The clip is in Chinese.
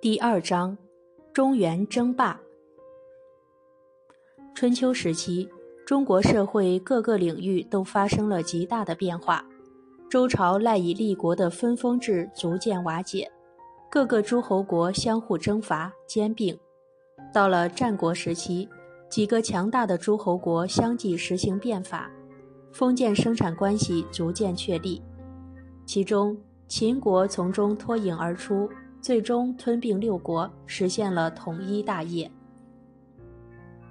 第二章，中原争霸。春秋时期，中国社会各个领域都发生了极大的变化，周朝赖以立国的分封制逐渐瓦解，各个诸侯国相互征伐兼并。到了战国时期，几个强大的诸侯国相继实行变法，封建生产关系逐渐确立。其中，秦国从中脱颖而出，最终吞并六国，实现了统一大业。